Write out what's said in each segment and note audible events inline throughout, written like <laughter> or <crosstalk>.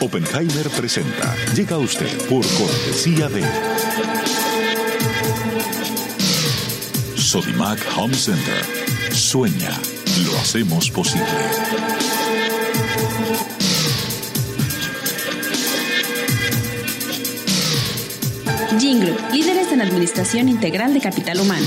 Oppenheimer presenta. Llega a usted por cortesía de Sodimac Home Center. Sueña, lo hacemos posible. Jingle, líderes en administración integral de capital humano.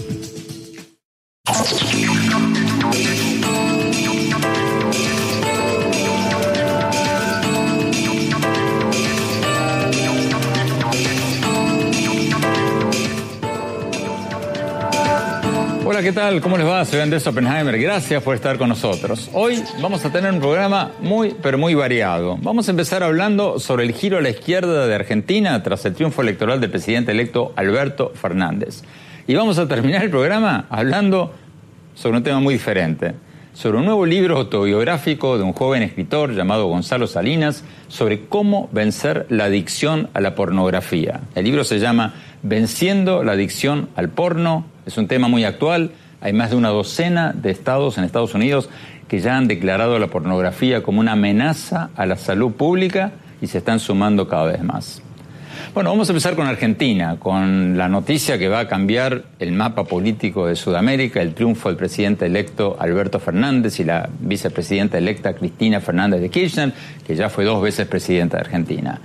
¿Qué tal? ¿Cómo les va? Soy Andrés Oppenheimer. Gracias por estar con nosotros. Hoy vamos a tener un programa muy, pero muy variado. Vamos a empezar hablando sobre el giro a la izquierda de Argentina tras el triunfo electoral del presidente electo Alberto Fernández. Y vamos a terminar el programa hablando sobre un tema muy diferente, sobre un nuevo libro autobiográfico de un joven escritor llamado Gonzalo Salinas sobre cómo vencer la adicción a la pornografía. El libro se llama Venciendo la adicción al porno. Es un tema muy actual. Hay más de una docena de estados en Estados Unidos que ya han declarado la pornografía como una amenaza a la salud pública y se están sumando cada vez más. Bueno, vamos a empezar con Argentina, con la noticia que va a cambiar el mapa político de Sudamérica, el triunfo del presidente electo Alberto Fernández y la vicepresidenta electa Cristina Fernández de Kirchner, que ya fue dos veces presidenta de Argentina.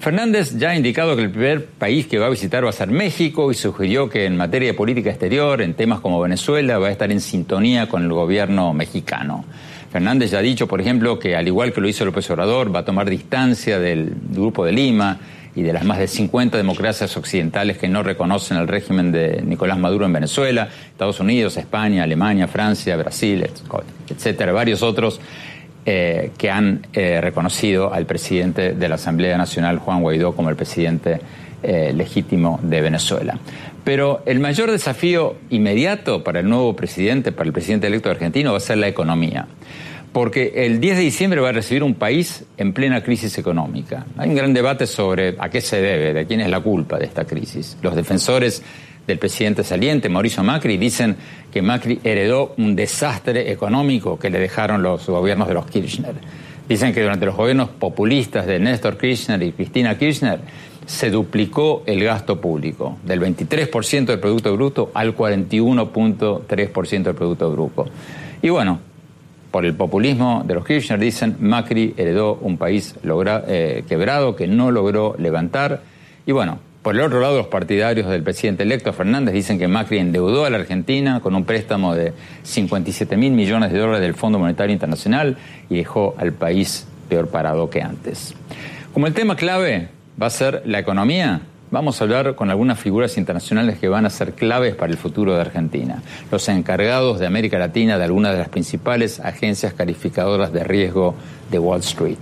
Fernández ya ha indicado que el primer país que va a visitar va a ser México y sugirió que en materia de política exterior, en temas como Venezuela, va a estar en sintonía con el gobierno mexicano. Fernández ya ha dicho, por ejemplo, que al igual que lo hizo López Obrador, va a tomar distancia del Grupo de Lima y de las más de 50 democracias occidentales que no reconocen el régimen de Nicolás Maduro en Venezuela, Estados Unidos, España, Alemania, Francia, Brasil, etcétera, varios otros eh, que han eh, reconocido al presidente de la Asamblea Nacional, Juan Guaidó, como el presidente eh, legítimo de Venezuela. Pero el mayor desafío inmediato para el nuevo presidente, para el presidente electo argentino, va a ser la economía. Porque el 10 de diciembre va a recibir un país en plena crisis económica. Hay un gran debate sobre a qué se debe, de quién es la culpa de esta crisis. Los defensores del presidente saliente, Mauricio Macri, dicen que Macri heredó un desastre económico que le dejaron los gobiernos de los Kirchner. Dicen que durante los gobiernos populistas de Néstor Kirchner y Cristina Kirchner se duplicó el gasto público, del 23% del Producto Bruto al 41.3% del Producto Bruto. Y bueno, por el populismo de los Kirchner dicen Macri heredó un país eh, quebrado que no logró levantar. Y bueno, por el otro lado, los partidarios del presidente electo Fernández dicen que Macri endeudó a la Argentina con un préstamo de 57 mil millones de dólares del Fondo Monetario Internacional y dejó al país peor parado que antes. Como el tema clave va a ser la economía, vamos a hablar con algunas figuras internacionales que van a ser claves para el futuro de Argentina. Los encargados de América Latina de algunas de las principales agencias calificadoras de riesgo de Wall Street.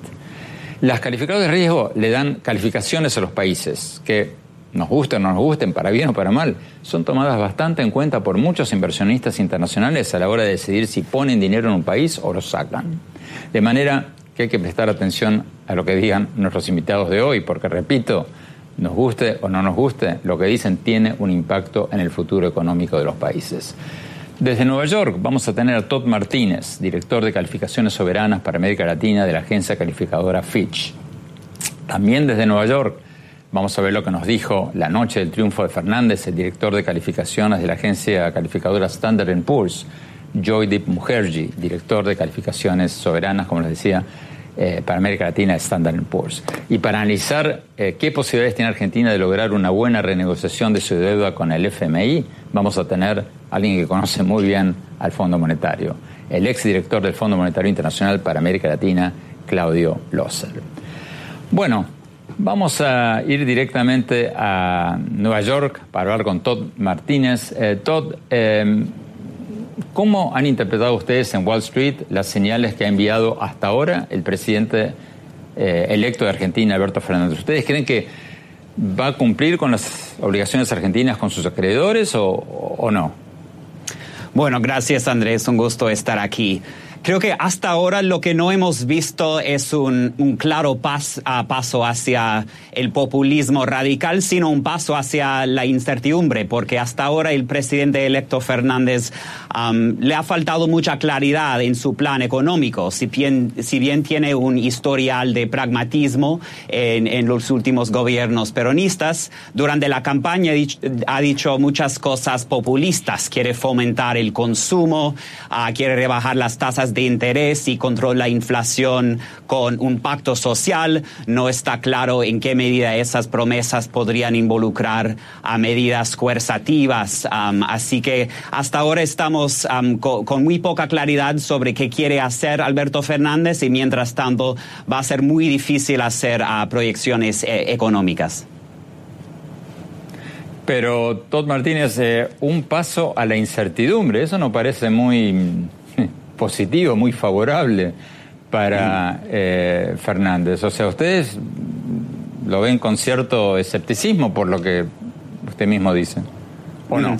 Las calificadoras de riesgo le dan calificaciones a los países que nos gusten o no nos gusten, para bien o para mal, son tomadas bastante en cuenta por muchos inversionistas internacionales a la hora de decidir si ponen dinero en un país o lo sacan. De manera que hay que prestar atención a lo que digan nuestros invitados de hoy, porque repito, nos guste o no nos guste, lo que dicen tiene un impacto en el futuro económico de los países. Desde Nueva York vamos a tener a Todd Martínez, director de calificaciones soberanas para América Latina de la agencia calificadora Fitch. También desde Nueva York vamos a ver lo que nos dijo la noche del triunfo de Fernández, el director de calificaciones de la agencia calificadora Standard Poor's, Joydeep Mukherjee, director de calificaciones soberanas, como les decía, eh, para América Latina Standard Poor's. Y para analizar eh, qué posibilidades tiene Argentina de lograr una buena renegociación de su deuda con el FMI, vamos a tener alguien que conoce muy bien al Fondo Monetario, el exdirector del Fondo Monetario Internacional para América Latina, Claudio Loser. Bueno, vamos a ir directamente a Nueva York para hablar con Todd Martínez. Eh, Todd, eh, ¿cómo han interpretado ustedes en Wall Street las señales que ha enviado hasta ahora el presidente eh, electo de Argentina, Alberto Fernández? ¿Ustedes creen que va a cumplir con las obligaciones argentinas con sus acreedores o no? Bueno, gracias Andrés, un gusto estar aquí. Creo que hasta ahora lo que no hemos visto es un, un claro pas, paso hacia el populismo radical, sino un paso hacia la incertidumbre, porque hasta ahora el presidente electo Fernández um, le ha faltado mucha claridad en su plan económico. Si bien, si bien tiene un historial de pragmatismo en, en, los últimos gobiernos peronistas, durante la campaña ha dicho muchas cosas populistas. Quiere fomentar el consumo, uh, quiere rebajar las tasas de interés y controla la inflación con un pacto social. No está claro en qué medida esas promesas podrían involucrar a medidas coercitivas. Así que hasta ahora estamos co con muy poca claridad sobre qué quiere hacer Alberto Fernández y mientras tanto va a ser muy difícil hacer uh, proyecciones eh, económicas. Pero, Todd Martínez, eh, un paso a la incertidumbre, eso no parece muy positivo, muy favorable para eh, Fernández. O sea, ustedes lo ven con cierto escepticismo por lo que usted mismo dice, ¿o no?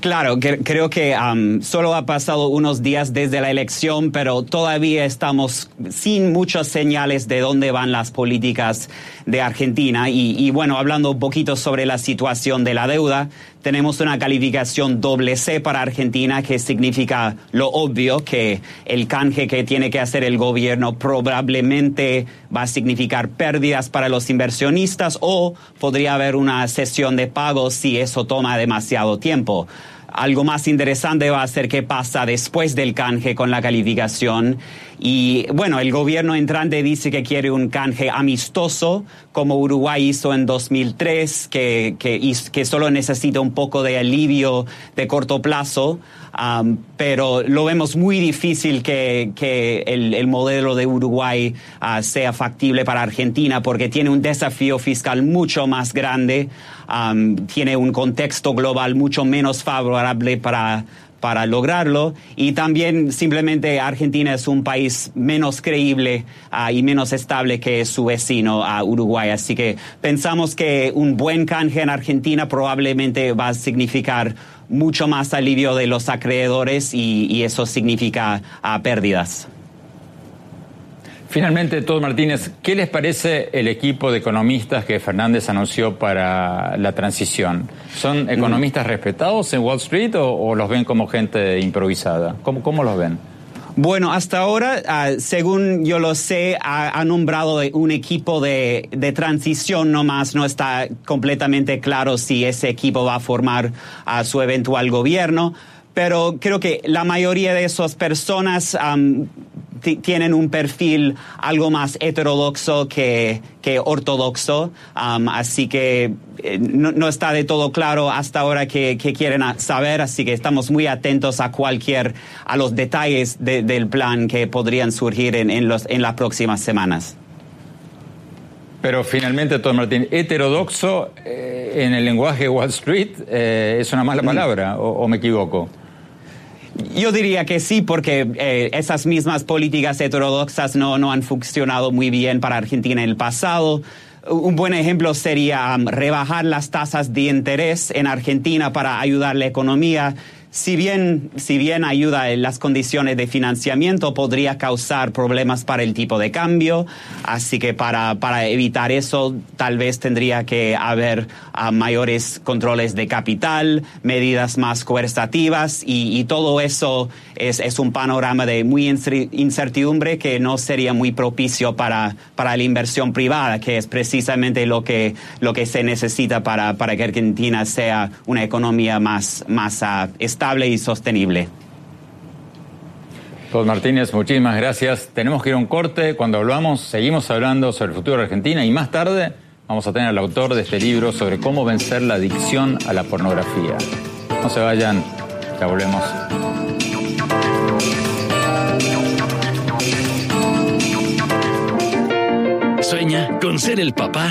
Claro, creo que um, solo ha pasado unos días desde la elección, pero todavía estamos sin muchas señales de dónde van las políticas de Argentina. Y, y, bueno, hablando un poquito sobre la situación de la deuda, tenemos una calificación doble C para Argentina, que significa lo obvio, que el canje que tiene que hacer el gobierno probablemente va a significar pérdidas para los inversionistas o podría haber una sesión de pagos si eso toma demasiado tiempo. Algo más interesante va a ser qué pasa después del canje con la calificación. Y bueno, el gobierno entrante dice que quiere un canje amistoso, como Uruguay hizo en 2003, que, que, que solo necesita un poco de alivio de corto plazo. Um, pero lo vemos muy difícil que, que el, el, modelo de Uruguay uh, sea factible para Argentina porque tiene un desafío fiscal mucho más grande, um, tiene un contexto global mucho menos favorable para para lograrlo y también simplemente Argentina es un país menos creíble uh, y menos estable que su vecino uh, Uruguay. Así que pensamos que un buen canje en Argentina probablemente va a significar mucho más alivio de los acreedores y, y eso significa uh, pérdidas. Finalmente, Todd Martínez, ¿qué les parece el equipo de economistas que Fernández anunció para la transición? ¿Son economistas mm. respetados en Wall Street o, o, los ven como gente improvisada? ¿Cómo, cómo los ven? Bueno, hasta ahora, uh, según yo lo sé, ha, ha nombrado un equipo de, de, transición nomás. No está completamente claro si ese equipo va a formar a uh, su eventual gobierno. Pero creo que la mayoría de esas personas um, tienen un perfil algo más heterodoxo que, que ortodoxo, um, así que eh, no, no, está de todo claro hasta ahora que, que, quieren saber, así que estamos muy atentos a cualquier, a los detalles de, del plan que podrían surgir en, en, los, en las próximas semanas. Pero finalmente, Tom Martín, heterodoxo eh, en el lenguaje Wall Street eh, es una mala palabra, o, o me equivoco? Yo diría que sí, porque eh, esas mismas políticas heterodoxas no, no han funcionado muy bien para Argentina en el pasado. Un buen ejemplo sería um, rebajar las tasas de interés en Argentina para ayudar la economía si bien, si bien ayuda en las condiciones de financiamiento, podría causar problemas para el tipo de cambio. Así que para, para evitar eso, tal vez tendría que haber ah, mayores controles de capital, medidas más coercitivas y, y todo eso es, es, un panorama de muy incertidumbre que no sería muy propicio para, para la inversión privada, que es precisamente lo que, lo que se necesita para, para que Argentina sea una economía más, más uh, estable y sostenible. Todd Martínez, muchísimas gracias. Tenemos que ir a un corte. Cuando hablamos, seguimos hablando sobre el futuro de Argentina y más tarde vamos a tener al autor de este libro sobre cómo vencer la adicción a la pornografía. No se vayan, ya volvemos. Sueña con ser el papá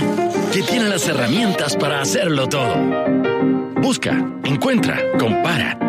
que tiene las herramientas para hacerlo todo. Busca, encuentra, compara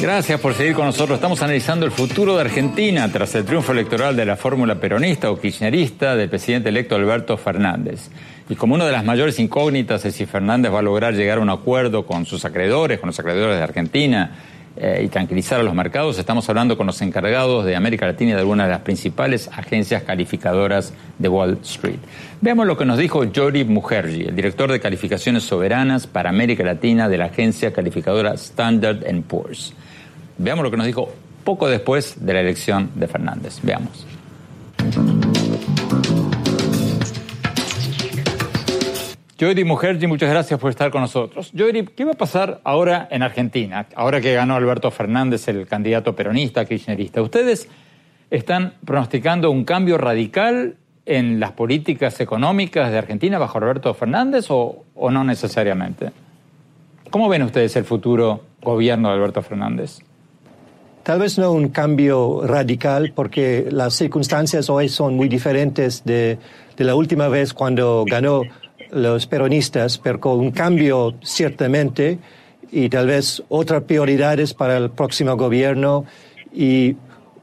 Gracias por seguir con nosotros. Estamos analizando el futuro de Argentina tras el triunfo electoral de la fórmula peronista o kirchnerista del presidente electo Alberto Fernández. Y como una de las mayores incógnitas es si Fernández va a lograr llegar a un acuerdo con sus acreedores, con los acreedores de Argentina eh, y tranquilizar a los mercados, estamos hablando con los encargados de América Latina y de algunas de las principales agencias calificadoras de Wall Street. Veamos lo que nos dijo Jory Mujerji, el director de calificaciones soberanas para América Latina de la agencia calificadora Standard Poor's. Veamos lo que nos dijo poco después de la elección de Fernández. Veamos. Joyri Mujerji, muchas gracias por estar con nosotros. Joyri, ¿qué va a pasar ahora en Argentina? Ahora que ganó Alberto Fernández, el candidato peronista, kirchnerista. ¿Ustedes están pronosticando un cambio radical en las políticas económicas de Argentina bajo Alberto Fernández o, o no necesariamente? ¿Cómo ven ustedes el futuro gobierno de Alberto Fernández? Tal vez no un cambio radical porque las circunstancias hoy son muy diferentes de, de la última vez cuando ganó los peronistas, pero con un cambio ciertamente y tal vez otras prioridades para el próximo gobierno y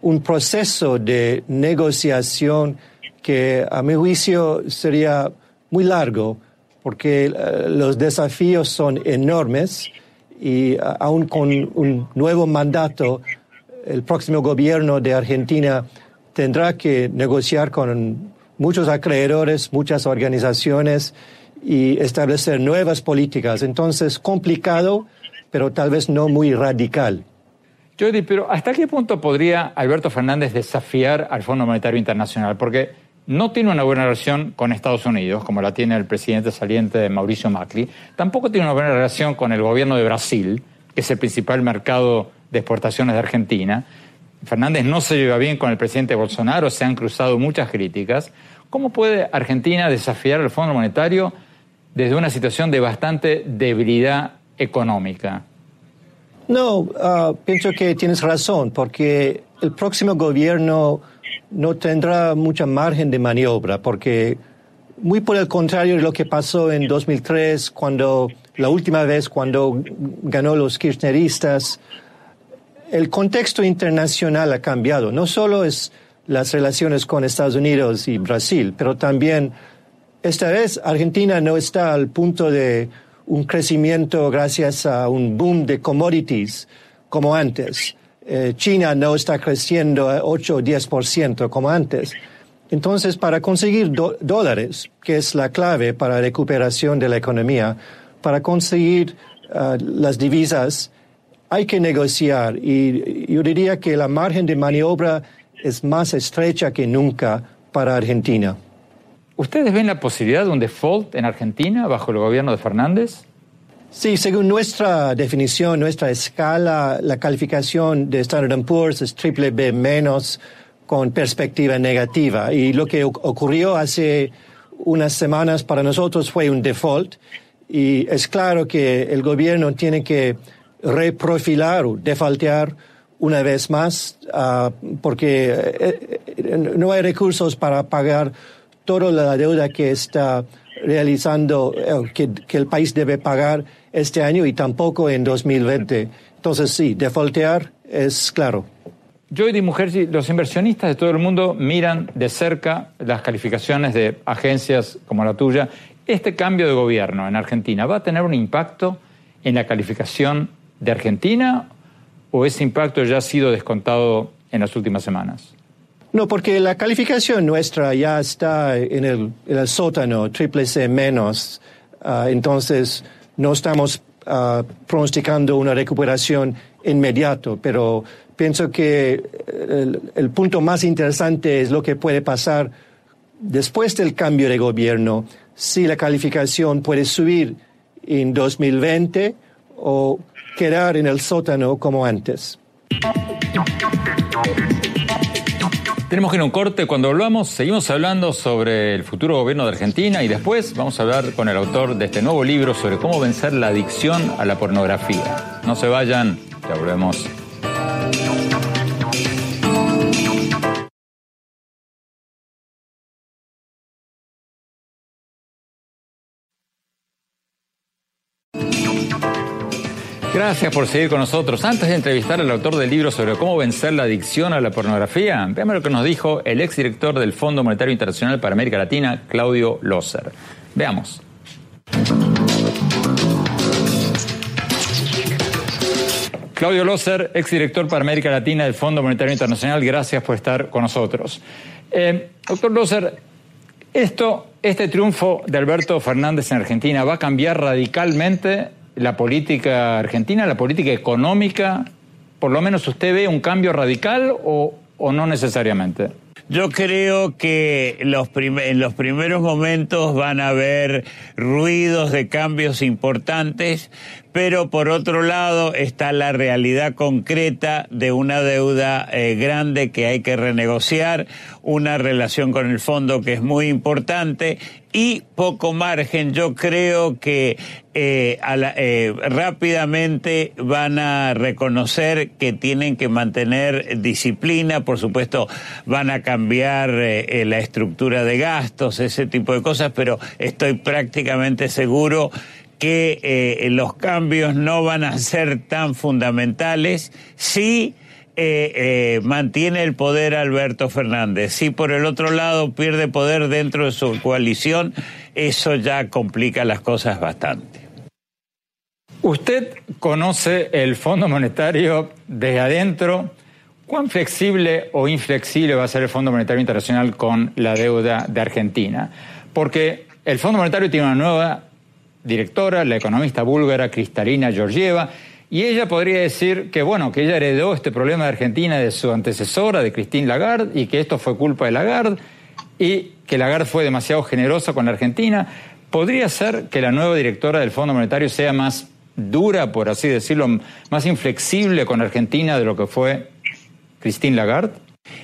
un proceso de negociación que a mi juicio sería muy largo porque eh, los desafíos son enormes y aún con un nuevo mandato el próximo gobierno de Argentina tendrá que negociar con muchos acreedores, muchas organizaciones y establecer nuevas políticas. Entonces, complicado, pero tal vez no muy radical. Jody, pero ¿hasta qué punto podría Alberto Fernández desafiar al Fondo Monetario Internacional? Porque no tiene una buena relación con Estados Unidos, como la tiene el presidente saliente Mauricio Macri. Tampoco tiene una buena relación con el gobierno de Brasil, que es el principal mercado de exportaciones de Argentina. Fernández no se lleva bien con el presidente Bolsonaro, se han cruzado muchas críticas. ¿Cómo puede Argentina desafiar al Fondo Monetario desde una situación de bastante debilidad económica? No, ah, pienso que tienes razón, porque el próximo gobierno no tendrá mucha margen de maniobra, porque muy por el contrario de lo que pasó en 2003, cuando la última vez cuando ganó los kirchneristas, el contexto internacional ha cambiado. No solo es las relaciones con Estados Unidos y Brasil, pero también esta vez Argentina no está al punto de un crecimiento gracias a un boom de commodities como antes. Eh, China no está creciendo a 8 o 10% como antes. Entonces, para conseguir dólares, que es la clave para la recuperación de la economía, para conseguir ah, las divisas, hay que negociar y yo diría que la margen de maniobra es más estrecha que nunca para Argentina. ¿Ustedes ven la posibilidad de un default en Argentina bajo el gobierno de Fernández? Sí, según nuestra definición, nuestra escala, la calificación de Standard Poor's es triple B menos con perspectiva negativa. Y lo que ocurrió hace unas semanas para nosotros fue un default. Y es claro que el gobierno tiene que reprofilar o defaltear una vez más, ah, porque eh, eh, no hay recursos para pagar toda la deuda que está realizando, eh, que, el país debe pagar este año y tampoco en 2020. Entonces sí, defaultear es claro. Joy Mujerji, los inversionistas de todo el mundo miran de cerca las calificaciones de agencias como la tuya. ¿Este cambio de gobierno en Argentina va a tener un impacto en la calificación de Argentina o ese impacto ya ha sido descontado en las últimas semanas? No, porque la calificación nuestra ya está en el, sótano, triple C menos. Ah, entonces, no estamos uh, pronosticando una recuperación inmediato, pero pienso que el, punto más interesante es lo que puede pasar después del cambio de gobierno, si la calificación puede subir en 2020 o quedar en el sótano como antes. Tenemos que ir a un corte. Cuando volvamos, seguimos hablando sobre el futuro gobierno de Argentina y después vamos a hablar con el autor de este nuevo libro sobre cómo vencer la adicción a la pornografía. No se vayan, ya volvemos. Gracias por seguir con nosotros. Antes de entrevistar al autor del libro sobre cómo vencer la adicción a la pornografía, veamos lo que nos dijo el exdirector del Fondo Monetario Internacional para América Latina, Claudio Loser. Veamos. Claudio Loser, exdirector para América Latina del Fondo Monetario Internacional, gracias por estar con nosotros. Eh, doctor Loser, esto, este triunfo de Alberto Fernández en Argentina va a cambiar radicalmente la política argentina, la política económica? ¿Por lo menos usted ve un cambio radical o, o no necesariamente? Yo creo que los en los primeros momentos van a haber ruidos de cambios importantes, pero por otro lado está la realidad concreta de una deuda eh, grande que hay que renegociar, una relación con el fondo que es muy importante y poco margen. Yo creo que eh, eh, rápidamente van a reconocer que tienen que mantener disciplina, por supuesto van a cambiar la estructura de gastos, ese tipo de cosas, pero estoy prácticamente seguro que eh, los cambios no van a ser tan fundamentales si eh, eh, mantiene el poder Alberto Fernández. Si por el otro lado pierde poder dentro de su coalición, eso ya complica las cosas bastante. Usted conoce el Fondo Monetario desde adentro. ¿Cuán flexible o inflexible va a ser el Fondo Monetario Internacional con la deuda de Argentina? Porque el Fondo Monetario tiene una nueva directora, la economista búlgara Cristalina Georgieva, y ella podría decir que, bueno, que ella heredó este problema de Argentina de su antecesora, de Christine Lagarde, y que esto fue culpa de Lagarde, y que Lagarde fue demasiado generosa con la Argentina. ¿Podría ser que la nueva directora del Fondo Monetario sea más dura, por así decirlo, más inflexible con Argentina de lo que fue Christine Lagarde?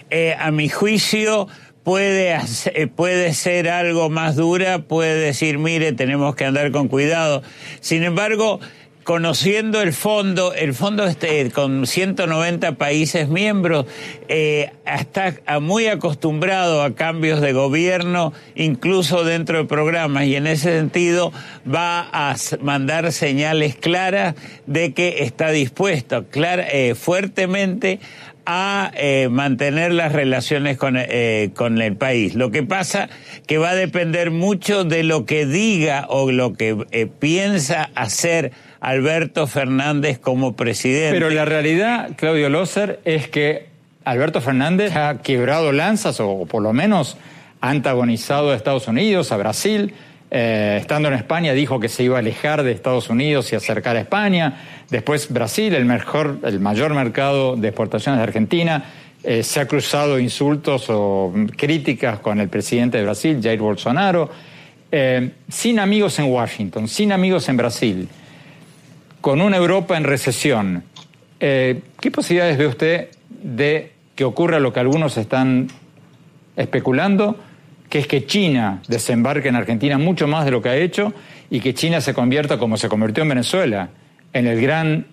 Eh, a mi juicio, puede, eh, puede ser algo más dura, puede decir, mire, tenemos que andar con cuidado. Sin embargo, conociendo el fondo, el fondo este, con 190 países miembros, eh, está muy acostumbrado a cambios de gobierno, incluso dentro de programas, y en ese sentido va a mandar señales claras de que está dispuesto eh, fuertemente a eh, mantener las relaciones con, eh, con, el país. Lo que pasa que va a depender mucho de lo que diga o lo que eh, piensa hacer Alberto Fernández como presidente. Pero la realidad, Claudio Loser, es que Alberto Fernández ha quebrado lanzas o por lo menos ha antagonizado a Estados Unidos, a Brasil. Estando en España dijo que se iba a alejar de Estados Unidos y acercar a España. Después Brasil, el, mejor, el mayor mercado de exportaciones de Argentina, eh, se ha cruzado insultos o críticas con el presidente de Brasil, Jair Bolsonaro, eh, sin amigos en Washington, sin amigos en Brasil, con una Europa en recesión. Eh, ¿Qué posibilidades ve usted de que ocurra lo que algunos están especulando, que es que China desembarque en Argentina mucho más de lo que ha hecho y que China se convierta como se convirtió en Venezuela? en el gran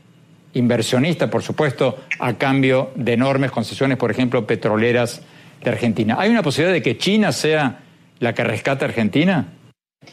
inversionista, por supuesto, a cambio de enormes concesiones, por ejemplo, petroleras de Argentina. ¿Hay una posibilidad de que China sea la que rescate a Argentina?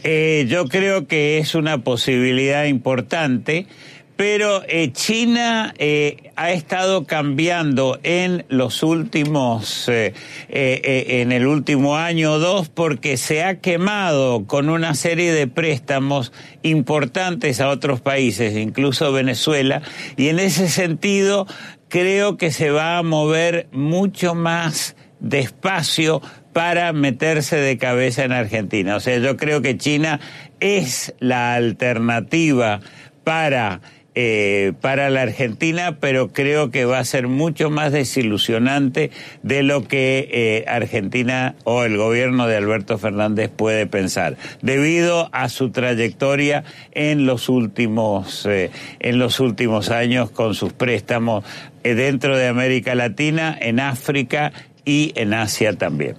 Eh, yo creo que es una posibilidad importante pero eh, China eh, ha estado cambiando en los últimos, eh, en el último año o dos, porque se ha quemado con una serie de préstamos importantes a otros países, incluso Venezuela, y en ese sentido creo que se va a mover mucho más despacio para meterse de cabeza en Argentina. O sea, yo creo que China es la alternativa para eh, para la Argentina, pero creo que va a ser mucho más desilusionante de lo que eh, Argentina o el gobierno de Alberto Fernández puede pensar, debido a su trayectoria en los últimos, eh, en los últimos años con sus préstamos dentro de América Latina, en África y en Asia también.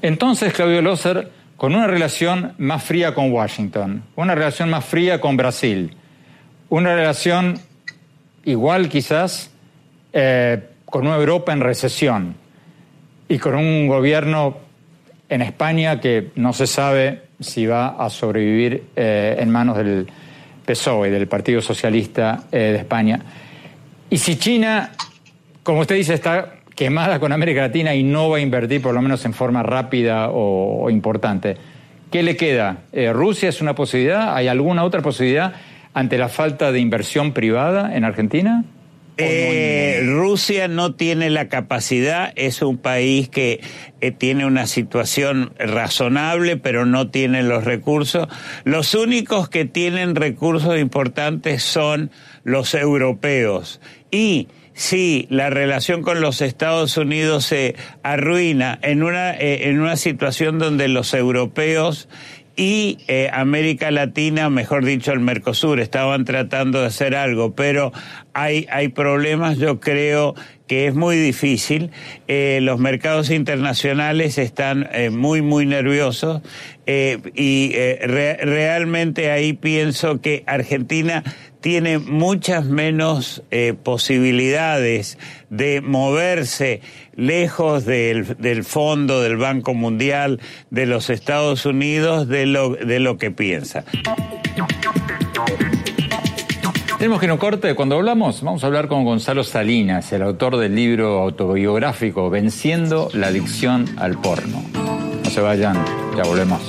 Entonces, Claudio Loser, con una relación más fría con Washington, una relación más fría con Brasil, una relación igual quizás eh, con una Europa en recesión y con un gobierno en España que no se sabe si va a sobrevivir eh, en manos del PSOE, del Partido Socialista eh, de España. Y si China, como usted dice, está quemada con América Latina y no va a invertir por lo menos en forma rápida o, importante, ¿qué le queda? ¿Rusia es una posibilidad? ¿Hay alguna otra posibilidad? Ante la falta de inversión privada en Argentina? Eh, Rusia no tiene la capacidad, es un país que eh, tiene una situación razonable, pero no tiene los recursos. Los únicos que tienen recursos importantes son los europeos. Y si la relación con los Estados Unidos se arruina en una, eh, en una situación donde los europeos y eh, América Latina, mejor dicho el Mercosur, estaban tratando de hacer algo, pero hay, hay problemas, yo creo que es muy difícil. Eh, los mercados internacionales están eh, muy, muy nerviosos. Y realmente ahí pienso que Argentina tiene muchas menos eh, posibilidades de moverse lejos del, del, fondo del Banco Mundial de los Estados Unidos de lo, de lo que piensa. Tenemos que no corte. Cuando hablamos, vamos a hablar con Gonzalo Salinas, el autor del libro autobiográfico Venciendo la adicción al porno. No se vayan, ya volvemos.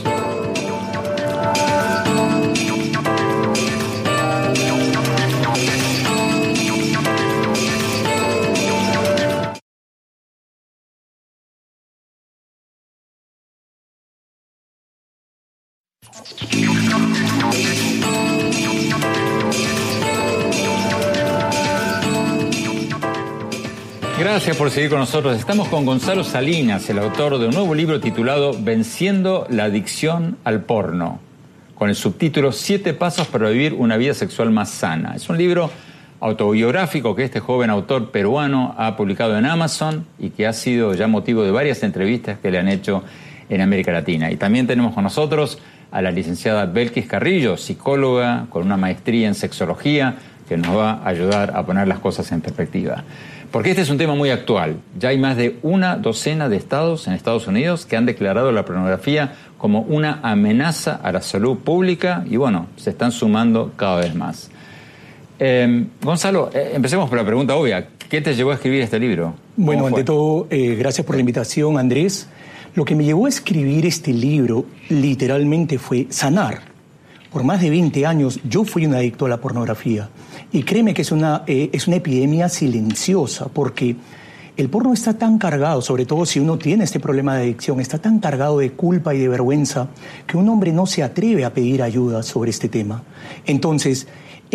Gracias por seguir con nosotros. Estamos con Gonzalo Salinas, el autor de un nuevo libro titulado Venciendo la adicción al porno, con el subtítulo Siete pasos para vivir una vida sexual más sana. Es un libro autobiográfico que este joven autor peruano ha publicado en Amazon y que ha sido ya motivo de varias entrevistas que le han hecho en América Latina. Y también tenemos con nosotros a la licenciada Belkis Carrillo, psicóloga con una maestría en sexología, que nos va a ayudar a poner las cosas en perspectiva. Porque este es un tema muy actual. Ya hay más de una docena de estados en Estados Unidos que han declarado la pornografía como una amenaza a la salud pública y bueno, se están sumando cada vez más. Em, Gonzalo, eh, empecemos por la pregunta obvia. ¿Qué te llevó a escribir este libro? Bueno, ante todo, eh, gracias por la invitación, Andrés. Lo que me llevó a escribir este libro literalmente fue sanar. Por más de 20 años yo fui un adicto a la pornografía. Y créeme que es una, eh, es una epidemia silenciosa porque el porno está tan cargado, sobre todo si uno tiene este problema de adicción, está tan cargado de culpa y de vergüenza que un hombre no se atreve a pedir ayuda sobre este tema. Entonces,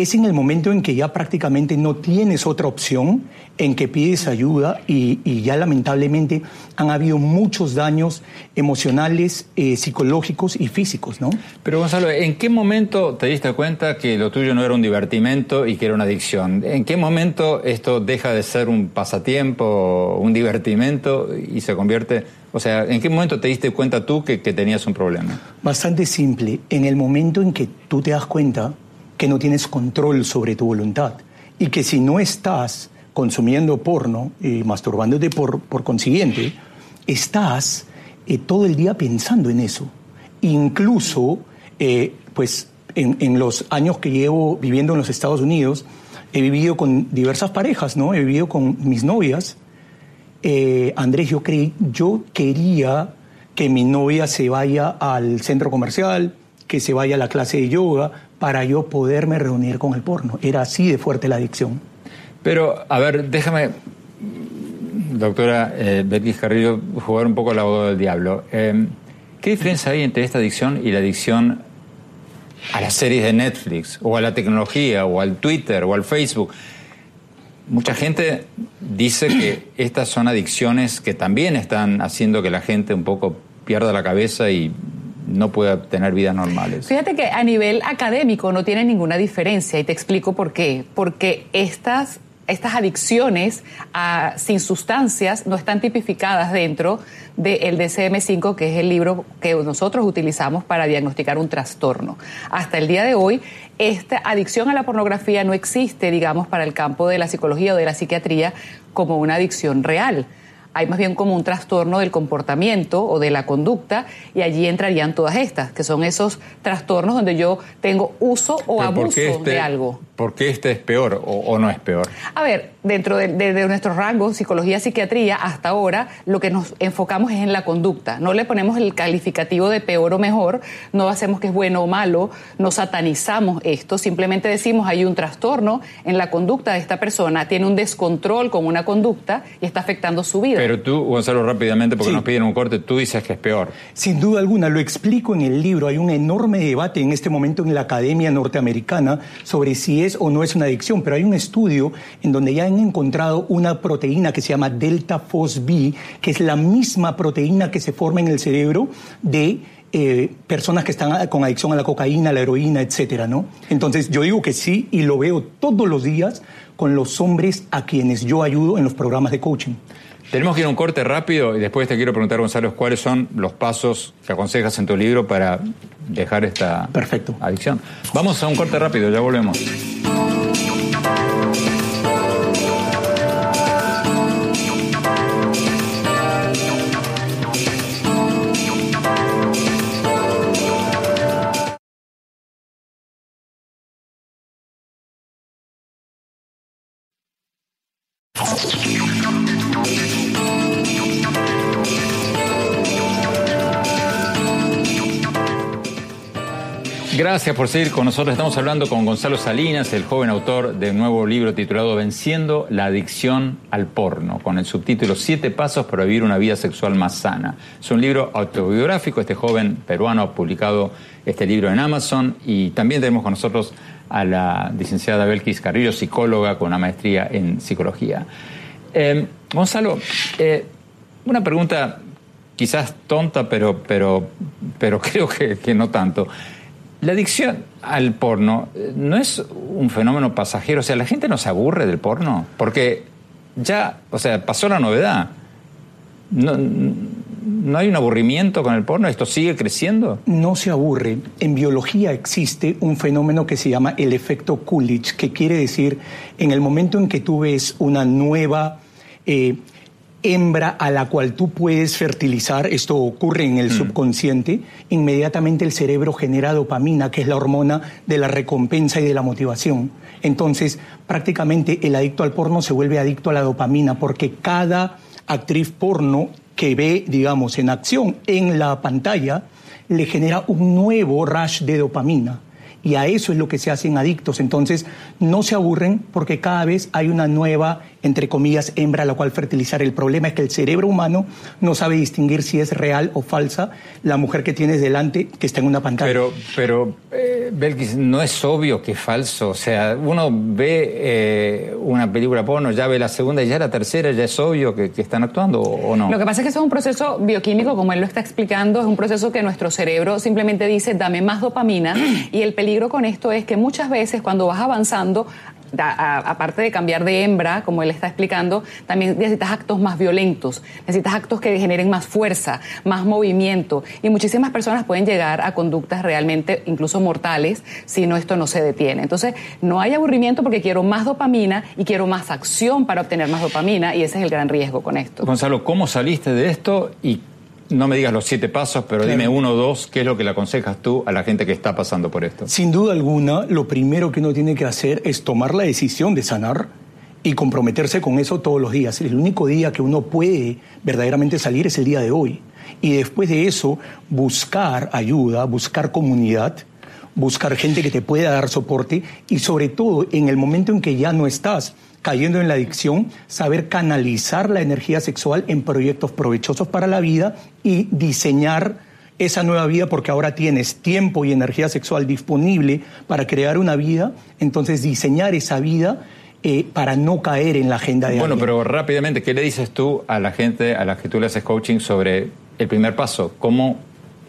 es en el momento en que ya prácticamente no tienes otra opción, en que pides ayuda y, ya lamentablemente han habido muchos daños emocionales, eh, psicológicos y físicos, ¿no? Pero Gonzalo, ¿en qué momento te diste cuenta que lo tuyo no era un divertimento y que era una adicción? ¿En qué momento esto deja de ser un pasatiempo, un divertimento y se convierte... O sea, ¿en qué momento te diste cuenta tú que, que tenías un problema? Bastante simple. En el momento en que tú te das cuenta que no tienes control sobre tu voluntad y que si no estás consumiendo porno y masturbándote por, por consiguiente, estás eh, todo el día pensando en eso. Incluso, eh, pues, en, en, los años que llevo viviendo en los Estados Unidos, he vivido con diversas parejas, ¿no? He vivido con mis novias. Eh, Andrés, yo, creí, yo quería que mi novia se vaya al centro comercial, que se vaya a la clase de yoga, para yo poderme reunir con el porno. Era así de fuerte la adicción. Pero, a ver, déjame, doctora eh, Carrillo, jugar un poco al abogado del diablo. Eh, ¿Qué diferencia hay entre esta adicción y la adicción a las series de Netflix, o a la tecnología, o al Twitter, o al Facebook? Mucha gente dice que estas son adicciones que también están haciendo que la gente un poco pierda la cabeza y no pueda tener vidas normales. Fíjate que a nivel académico no tiene ninguna diferencia y te explico por qué. Porque estas estas adicciones a, sin sustancias no están tipificadas dentro del DCM5, que es el libro que nosotros utilizamos para diagnosticar un trastorno. Hasta el día de hoy, esta adicción a la pornografía no existe, digamos, para el campo de la psicología o de la psiquiatría como una adicción real hay más bien como un trastorno del comportamiento o de la conducta y allí entrarían todas estas, que son esos trastornos donde yo tengo uso o abuso este, de algo. ¿Por qué este es peor o, o no es peor? A ver, dentro de, de, de, nuestro rango, psicología, psiquiatría, hasta ahora lo que nos enfocamos es en la conducta. No le ponemos el calificativo de peor o mejor, no hacemos que es bueno o malo, no satanizamos esto, simplemente decimos hay un trastorno en la conducta de esta persona, tiene un descontrol con una conducta y está afectando su vida. Pero tú, Gonzalo, rápidamente, porque sí. nos piden un corte, tú dices que es peor. Sin duda alguna, lo explico en el libro. Hay un enorme debate en este momento en la academia norteamericana sobre si es o no es una adicción, pero hay un estudio en donde ya han encontrado una proteína que se llama delta B, que es la misma proteína que se forma en el cerebro de eh, personas que están con adicción a la cocaína, a la heroína, etcétera, ¿no? Entonces yo digo que sí y lo veo todos los días con los hombres a quienes yo ayudo en los programas de coaching. Tenemos que ir a un corte rápido y después te quiero preguntar, Gonzalo, cuáles son los pasos que aconsejas en tu libro para dejar esta Perfecto. adicción. Vamos a un corte rápido, ya volvemos. Gracias por seguir con nosotros. Estamos hablando con Gonzalo Salinas, el joven autor de un nuevo libro titulado Venciendo la adicción al porno, con el subtítulo Siete pasos para vivir una vida sexual más sana. Es un libro autobiográfico. Este joven peruano ha publicado este libro en Amazon y también tenemos con nosotros a la licenciada Belkis Carrillo, psicóloga con una maestría en psicología. Eh, Gonzalo, eh, una pregunta quizás tonta, pero, pero, pero <laughs> creo que, que no tanto. La adicción al porno no es un fenómeno pasajero, o sea, la gente no se aburre del porno, porque ya, o sea, pasó la novedad. No, no, hay un aburrimiento con el porno? ¿Esto sigue creciendo? No se aburre. En biología existe un fenómeno que se llama el efecto Coolidge, que quiere decir, en el momento en que tú ves una nueva... Eh, hembra a la cual tú puedes fertilizar, esto ocurre en el mm. subconsciente, inmediatamente el cerebro genera dopamina, que es la hormona de la recompensa y de la motivación. Entonces, prácticamente el adicto al porno se vuelve adicto a la dopamina porque cada actriz porno que ve, digamos, en acción en la pantalla, le genera un nuevo rush de dopamina y a eso es lo que se hacen adictos. Entonces, no se aburren porque cada vez hay una nueva, entre comillas, hembra a la cual fertilizar. El problema es que el cerebro humano no sabe distinguir si es real o falsa la mujer que tienes delante que está en una pantalla. Pero, pero eh, Belkis, no es obvio que es falso. O sea, uno ve eh, una película porno, ya ve la segunda y ya la tercera, ya es obvio que, que están actuando o no. Lo que pasa es que eso es un proceso bioquímico, como él lo está explicando, es un proceso que nuestro cerebro simplemente dice, dame más dopamina <clears throat> y el peligro con esto es que muchas veces cuando vas avanzando aparte de cambiar de hembra, como él está explicando, también necesitas actos más violentos, necesitas actos que generen más fuerza, más movimiento. Y muchísimas personas pueden llegar a conductas realmente incluso mortales si no esto no se detiene. Entonces, no hay aburrimiento porque quiero más dopamina y quiero más acción para obtener más dopamina y ese es el gran riesgo con esto. Gonzalo, ¿cómo saliste de esto y no me digas los siete pasos, pero dime uno o dos, ¿qué es lo que le aconsejas tú a la gente que está pasando por esto? Sin duda alguna, lo primero que uno tiene que hacer es tomar la decisión de sanar y comprometerse con eso todos los días. El único día que uno puede verdaderamente salir es el día de hoy. Y después de eso, buscar ayuda, buscar comunidad, buscar gente que te pueda dar soporte y sobre todo en el momento en que ya no estás cayendo en la adicción, saber canalizar la energía sexual en proyectos provechosos para la vida y diseñar esa nueva vida porque ahora tienes tiempo y energía sexual disponible para crear una vida, entonces diseñar esa vida eh, para no caer en la agenda de Bueno, pero rápidamente, ¿qué le dices tú a la gente a la que tú le haces coaching sobre el primer paso? ¿Cómo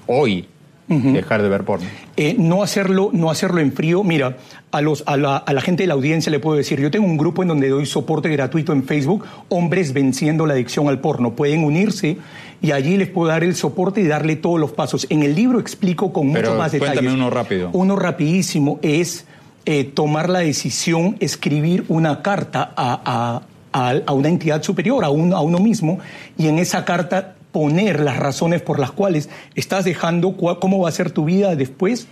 hoy dejar de ver porno? Eh, no, hacerlo, no hacerlo en frío. Mira, a, los, a, la, a la gente de la audiencia le puedo decir, yo tengo un grupo en donde doy soporte gratuito en Facebook, Hombres Venciendo la Adicción al Porno. Pueden unirse y allí les puedo dar el soporte y darle todos los pasos. En el libro explico con mucho más detalles. Cuéntame uno rápido. Uno rapidísimo es eh, tomar la decisión, escribir una carta a, a, a una entidad superior, un, a uno mismo, y en esa carta poner las razones por las cuales estás dejando, cómo va a ser tu vida después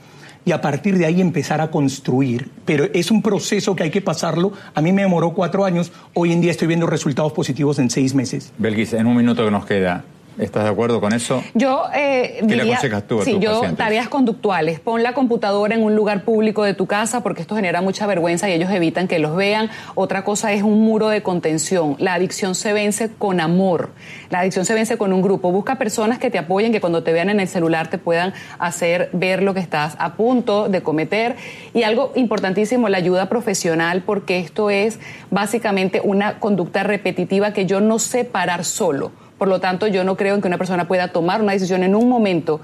y a partir de ahí empezar a construir. Pero es un proceso que hay que pasarlo. A mí me demoró cuatro años, hoy en día estoy viendo resultados positivos en seis meses. Belgis, en un minuto que nos queda, ¿Estás de acuerdo con eso? Yo eh, ¿Qué le aconsejas tú a sí, yo pacientes? tareas conductuales. Pon la computadora en un lugar público de tu casa porque esto genera mucha vergüenza y ellos evitan que los vean. Otra cosa es un muro de contención. La adicción se vence con amor. La adicción se vence con un grupo. Busca personas que te apoyen, que cuando te vean en el celular te puedan hacer ver lo que estás a punto de cometer. Y algo importantísimo, la ayuda profesional, porque esto es básicamente una conducta repetitiva que yo no sé parar solo. Por lo tanto, yo no creo en que una persona pueda tomar una decisión en un momento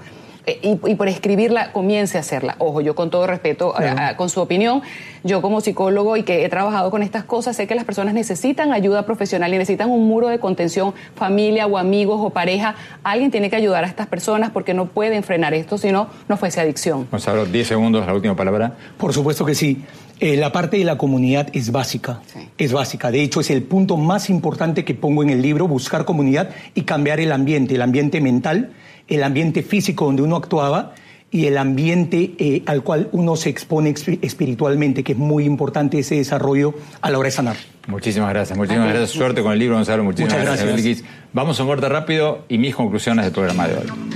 eh, y, y, por escribirla comience a hacerla. Ojo, yo con todo respeto a, a, con su opinión, yo como psicólogo y que he trabajado con estas cosas, sé que las personas necesitan ayuda profesional y necesitan un muro de contención, familia o amigos o pareja. Alguien tiene que ayudar a estas personas porque no pueden frenar esto, si no, no fuese adicción. Gonzalo, 10 segundos, la última palabra. Por supuesto que sí. Eh, la parte de la comunidad es básica, sí. es básica. De hecho, es el punto más importante que pongo en el libro, buscar comunidad y cambiar el ambiente, el ambiente mental, el ambiente físico donde uno actuaba y el ambiente eh, al cual uno se expone espiritualmente, que es muy importante ese desarrollo a la hora de sanar. Muchísimas gracias, muchísimas gracias. Suerte con el libro, Gonzalo. Muchísimas Muchas gracias. Vamos a un corte rápido y mis conclusiones del programa de hoy.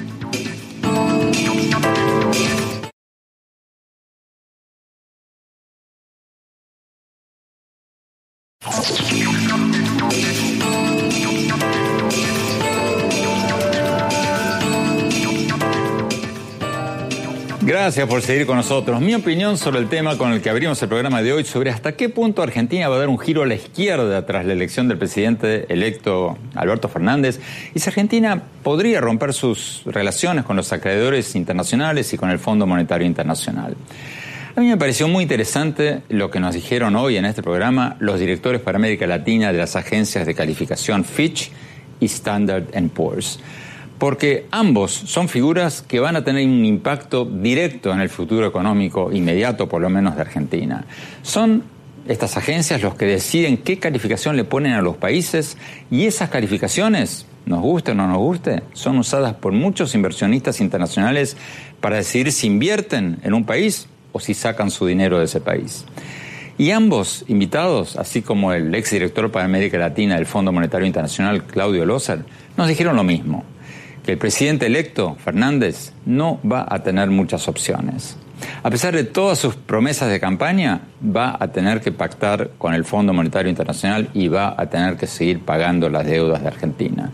Gracias por seguir con nosotros. Mi opinión sobre el tema con el que abrimos el programa de hoy, sobre hasta qué punto Argentina va a dar un giro a la izquierda tras la elección del presidente electo Alberto Fernández y si Argentina podría romper sus relaciones con los acreedores internacionales y con el Fondo Monetario Internacional. A mí me pareció muy interesante lo que nos dijeron hoy en este programa los directores para América Latina de las agencias de calificación Fitch y Standard Poor's porque ambos son figuras que van a tener un impacto directo en el futuro económico inmediato, por lo menos de Argentina. Son estas agencias los que deciden qué calificación le ponen a los países y esas calificaciones, nos guste o no nos guste, son usadas por muchos inversionistas internacionales para decidir si invierten en un país o si sacan su dinero de ese país. Y ambos invitados, así como el exdirector para América Latina del Fondo Monetario Internacional, Claudio Lozer, nos dijeron lo mismo que el presidente electo, Fernández, no va a tener muchas opciones. A pesar de todas sus promesas de campaña, va a tener que pactar con el Fondo Monetario Internacional y va a tener que seguir pagando las deudas de Argentina.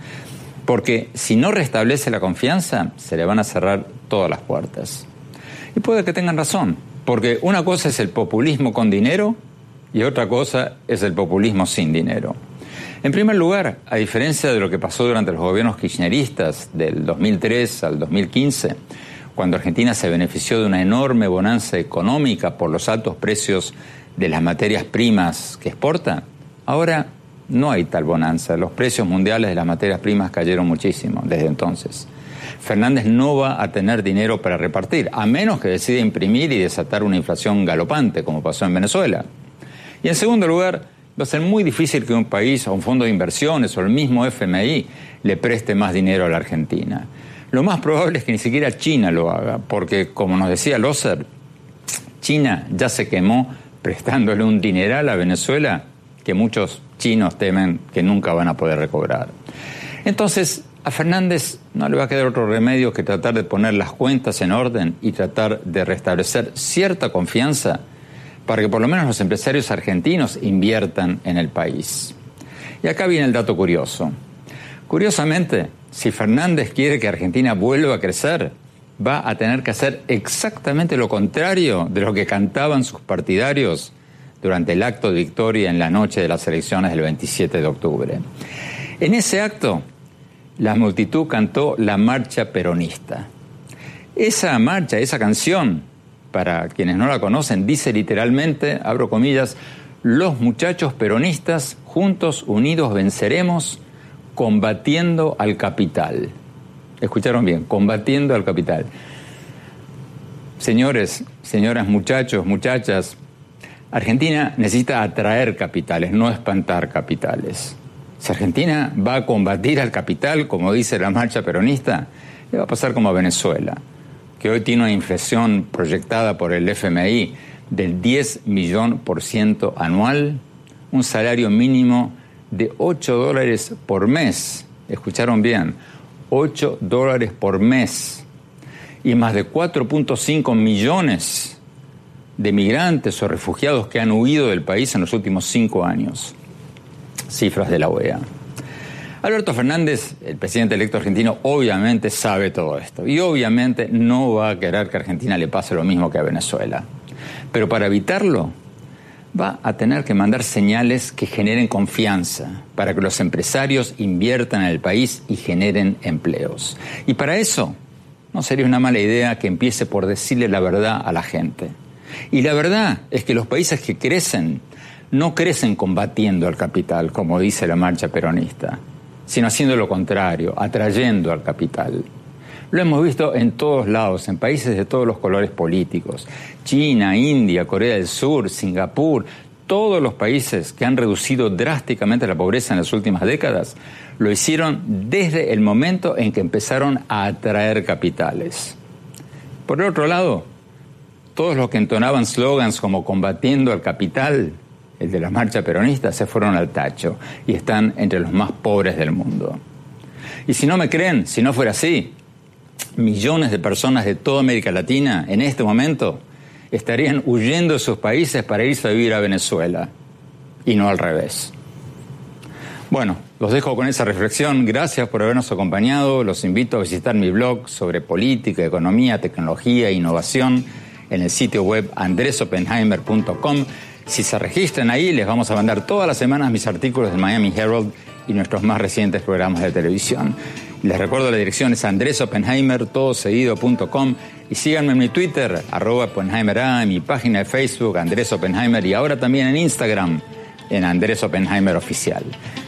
Porque si no restablece la confianza, se le van a cerrar todas las puertas. Y puede que tengan razón, porque una cosa es el populismo con dinero y otra cosa es el populismo sin dinero. En primer lugar, a diferencia de lo que pasó durante los gobiernos kirchneristas del 2003 al 2015, cuando Argentina se benefició de una enorme bonanza económica por los altos precios de las materias primas que exporta, ahora no hay tal bonanza. Los precios mundiales de las materias primas cayeron muchísimo desde entonces. Fernández no va a tener dinero para repartir, a menos que decida imprimir y desatar una inflación galopante, como pasó en Venezuela. Y en segundo lugar, va a ser muy difícil que un país o un fondo de inversiones o el mismo FMI le preste más dinero a la Argentina. Lo más probable es que ni siquiera China lo haga, porque como nos decía Loser, China ya se quemó prestándole un dineral a Venezuela que muchos chinos temen que nunca van a poder recobrar. Entonces, a Fernández no le va a quedar otro remedio que tratar de poner las cuentas en orden y tratar de restablecer cierta confianza para que por lo menos los empresarios argentinos inviertan en el país. Y acá viene el dato curioso. Curiosamente, si Fernández quiere que Argentina vuelva a crecer, va a tener que hacer exactamente lo contrario de lo que cantaban sus partidarios durante el acto de victoria en la noche de las elecciones del 27 de octubre. En ese acto, la multitud cantó la marcha peronista. Esa marcha, esa canción, para quienes no la conocen, dice literalmente, abro comillas, los muchachos peronistas, juntos, unidos, venceremos, combatiendo al capital. Escucharon bien, combatiendo al capital. Señores, señoras, muchachos, muchachas, Argentina necesita atraer capitales, no espantar capitales. Si Argentina va a combatir al capital, como dice la marcha peronista, le va a pasar como a Venezuela, que hoy tiene una inflación proyectada por el FMI del 10 millón por ciento anual, un salario mínimo de 8 dólares por mes. Escucharon bien, 8 dólares por mes y más de 4.5 millones de migrantes o refugiados que han huido del país en los últimos cinco años cifras de la OEA. Alberto Fernández, el presidente electo argentino, obviamente sabe todo esto y obviamente no va a querer que a Argentina le pase lo mismo que a Venezuela. Pero para evitarlo, va a tener que mandar señales que generen confianza para que los empresarios inviertan en el país y generen empleos. Y para eso, no sería una mala idea que empiece por decirle la verdad a la gente. Y la verdad es que los países que crecen no crecen combatiendo al capital, como dice la marcha peronista, sino haciendo lo contrario, atrayendo al capital. Lo hemos visto en todos lados, en países de todos los colores políticos. China, India, Corea del Sur, Singapur, todos los países que han reducido drásticamente la pobreza en las últimas décadas, lo hicieron desde el momento en que empezaron a atraer capitales. Por el otro lado, todos los que entonaban slogans como combatiendo al capital de la marcha peronista, se fueron al tacho y están entre los más pobres del mundo. Y si no me creen, si no fuera así, millones de personas de toda América Latina en este momento estarían huyendo de sus países para irse a vivir a Venezuela y no al revés. Bueno, los dejo con esa reflexión. Gracias por habernos acompañado. Los invito a visitar mi blog sobre política, economía, tecnología e innovación en el sitio web andresopenheimer.com si se registran ahí, les vamos a mandar todas las semanas mis artículos del Miami Herald y nuestros más recientes programas de televisión. Les recuerdo la dirección es andresopenheimer, todoseguido.com y síganme en mi Twitter, arroba Oppenheimer en mi página de Facebook, Andrés Oppenheimer, y ahora también en Instagram, en Andrés Oppenheimer Oficial.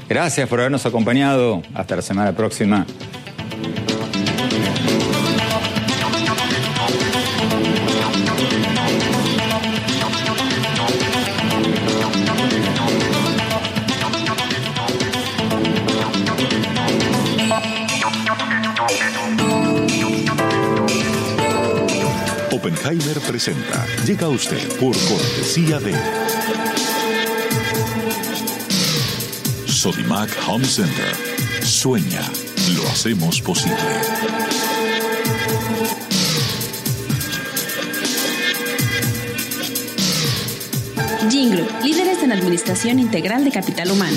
Gracias por habernos acompañado. Hasta la semana próxima. Oppenheimer presenta. Llega usted por cortesía de Sodimac Home Center. Sueña, lo hacemos posible. Jingle, líderes en administración integral de capital humano.